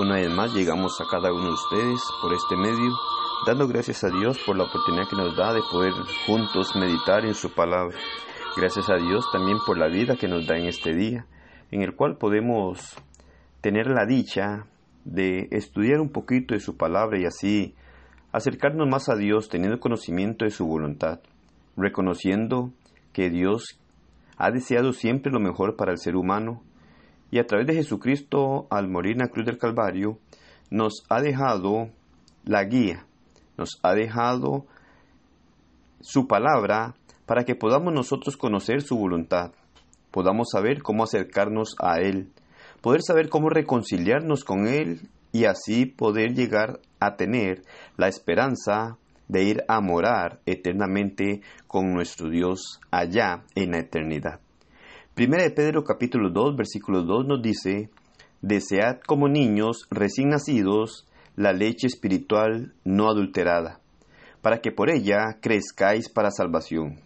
Una vez más llegamos a cada uno de ustedes por este medio, dando gracias a Dios por la oportunidad que nos da de poder juntos meditar en su palabra. Gracias a Dios también por la vida que nos da en este día, en el cual podemos tener la dicha de estudiar un poquito de su palabra y así acercarnos más a Dios teniendo conocimiento de su voluntad, reconociendo que Dios ha deseado siempre lo mejor para el ser humano y a través de Jesucristo al morir en la cruz del Calvario nos ha dejado la guía, nos ha dejado su palabra para que podamos nosotros conocer su voluntad, podamos saber cómo acercarnos a Él, poder saber cómo reconciliarnos con Él y así poder llegar a tener la esperanza de ir a morar eternamente con nuestro Dios allá en la eternidad. Primera de Pedro capítulo 2 versículo 2 nos dice, Desead como niños recién nacidos la leche espiritual no adulterada, para que por ella crezcáis para salvación.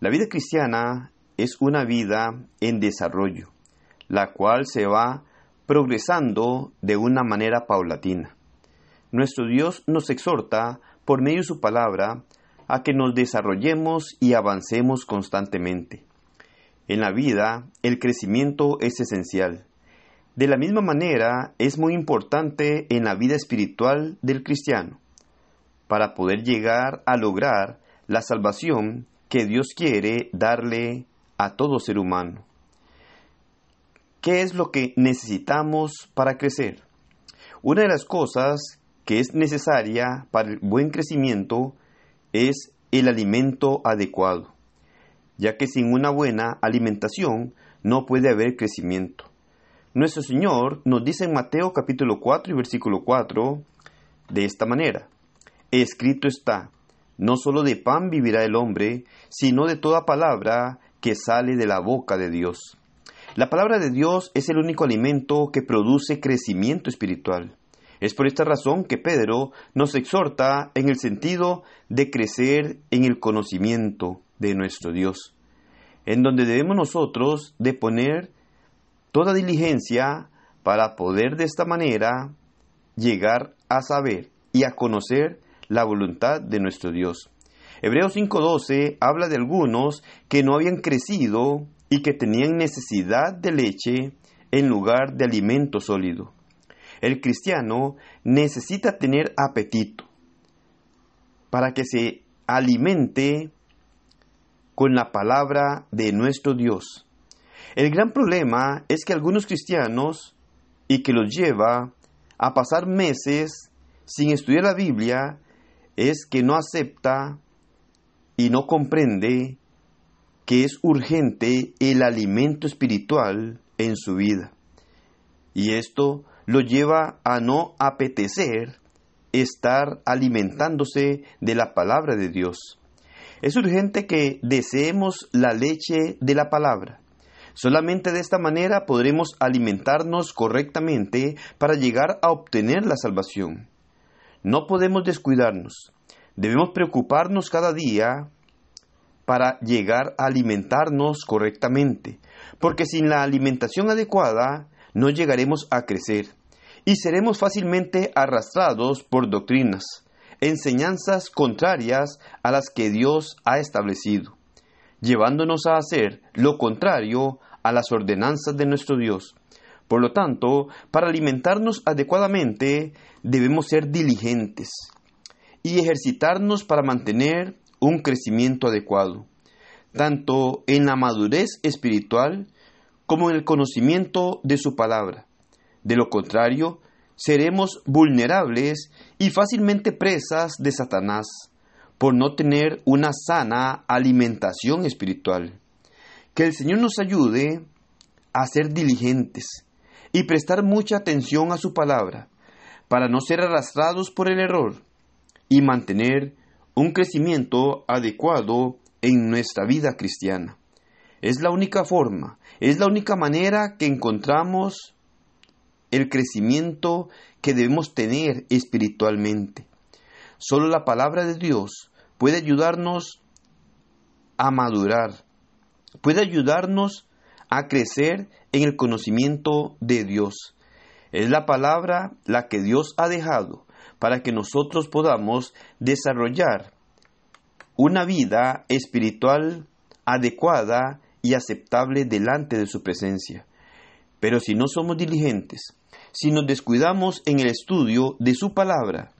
La vida cristiana es una vida en desarrollo, la cual se va progresando de una manera paulatina. Nuestro Dios nos exhorta, por medio de su palabra, a que nos desarrollemos y avancemos constantemente. En la vida, el crecimiento es esencial. De la misma manera, es muy importante en la vida espiritual del cristiano, para poder llegar a lograr la salvación que Dios quiere darle a todo ser humano. ¿Qué es lo que necesitamos para crecer? Una de las cosas que es necesaria para el buen crecimiento es el alimento adecuado, ya que sin una buena alimentación no puede haber crecimiento. Nuestro Señor nos dice en Mateo capítulo 4 y versículo 4 de esta manera, escrito está, no solo de pan vivirá el hombre, sino de toda palabra que sale de la boca de Dios. La palabra de Dios es el único alimento que produce crecimiento espiritual. Es por esta razón que Pedro nos exhorta en el sentido de crecer en el conocimiento de nuestro Dios, en donde debemos nosotros de poner toda diligencia para poder de esta manera llegar a saber y a conocer la voluntad de nuestro Dios. Hebreos 5:12 habla de algunos que no habían crecido y que tenían necesidad de leche en lugar de alimento sólido. El cristiano necesita tener apetito para que se alimente con la palabra de nuestro Dios. El gran problema es que algunos cristianos, y que los lleva a pasar meses sin estudiar la Biblia, es que no acepta y no comprende que es urgente el alimento espiritual en su vida. Y esto lo lleva a no apetecer estar alimentándose de la palabra de Dios. Es urgente que deseemos la leche de la palabra. Solamente de esta manera podremos alimentarnos correctamente para llegar a obtener la salvación. No podemos descuidarnos. Debemos preocuparnos cada día para llegar a alimentarnos correctamente, porque sin la alimentación adecuada no llegaremos a crecer y seremos fácilmente arrastrados por doctrinas, enseñanzas contrarias a las que Dios ha establecido, llevándonos a hacer lo contrario a las ordenanzas de nuestro Dios. Por lo tanto, para alimentarnos adecuadamente debemos ser diligentes y ejercitarnos para mantener un crecimiento adecuado, tanto en la madurez espiritual como en el conocimiento de su palabra. De lo contrario, seremos vulnerables y fácilmente presas de Satanás por no tener una sana alimentación espiritual. Que el Señor nos ayude a ser diligentes y prestar mucha atención a su palabra para no ser arrastrados por el error y mantener un crecimiento adecuado en nuestra vida cristiana. Es la única forma, es la única manera que encontramos el crecimiento que debemos tener espiritualmente. Solo la palabra de Dios puede ayudarnos a madurar, puede ayudarnos a crecer en el conocimiento de Dios. Es la palabra la que Dios ha dejado para que nosotros podamos desarrollar una vida espiritual adecuada y aceptable delante de su presencia. Pero si no somos diligentes, si nos descuidamos en el estudio de su palabra,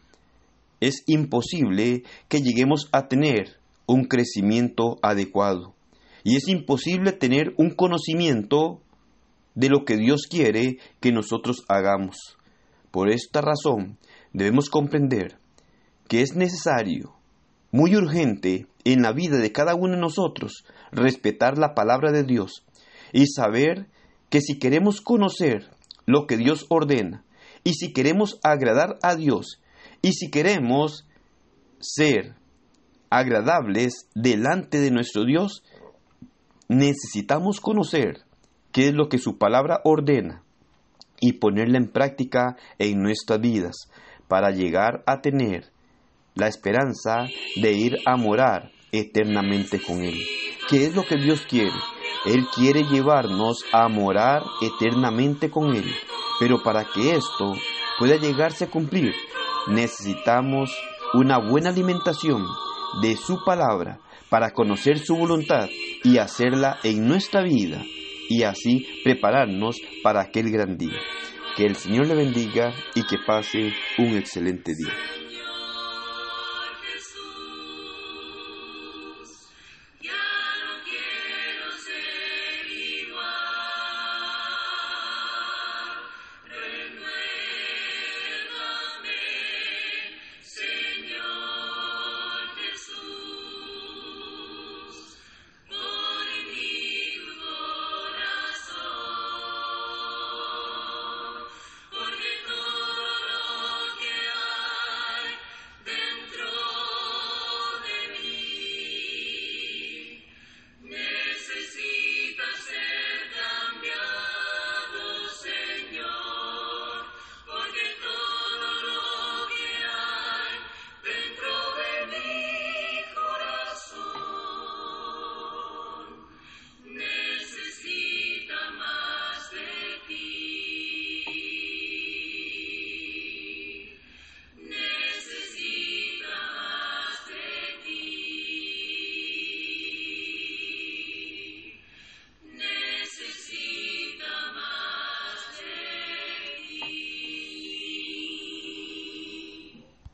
es imposible que lleguemos a tener un crecimiento adecuado. Y es imposible tener un conocimiento de lo que Dios quiere que nosotros hagamos. Por esta razón debemos comprender que es necesario, muy urgente, en la vida de cada uno de nosotros, respetar la palabra de Dios y saber que si queremos conocer lo que Dios ordena, y si queremos agradar a Dios, y si queremos ser agradables delante de nuestro Dios, necesitamos conocer qué es lo que su palabra ordena y ponerla en práctica en nuestras vidas para llegar a tener la esperanza de ir a morar eternamente con Él. ¿Qué es lo que Dios quiere? Él quiere llevarnos a morar eternamente con Él. Pero para que esto pueda llegarse a cumplir, necesitamos una buena alimentación de su palabra para conocer su voluntad y hacerla en nuestra vida y así prepararnos para aquel gran día. Que el Señor le bendiga y que pase un excelente día.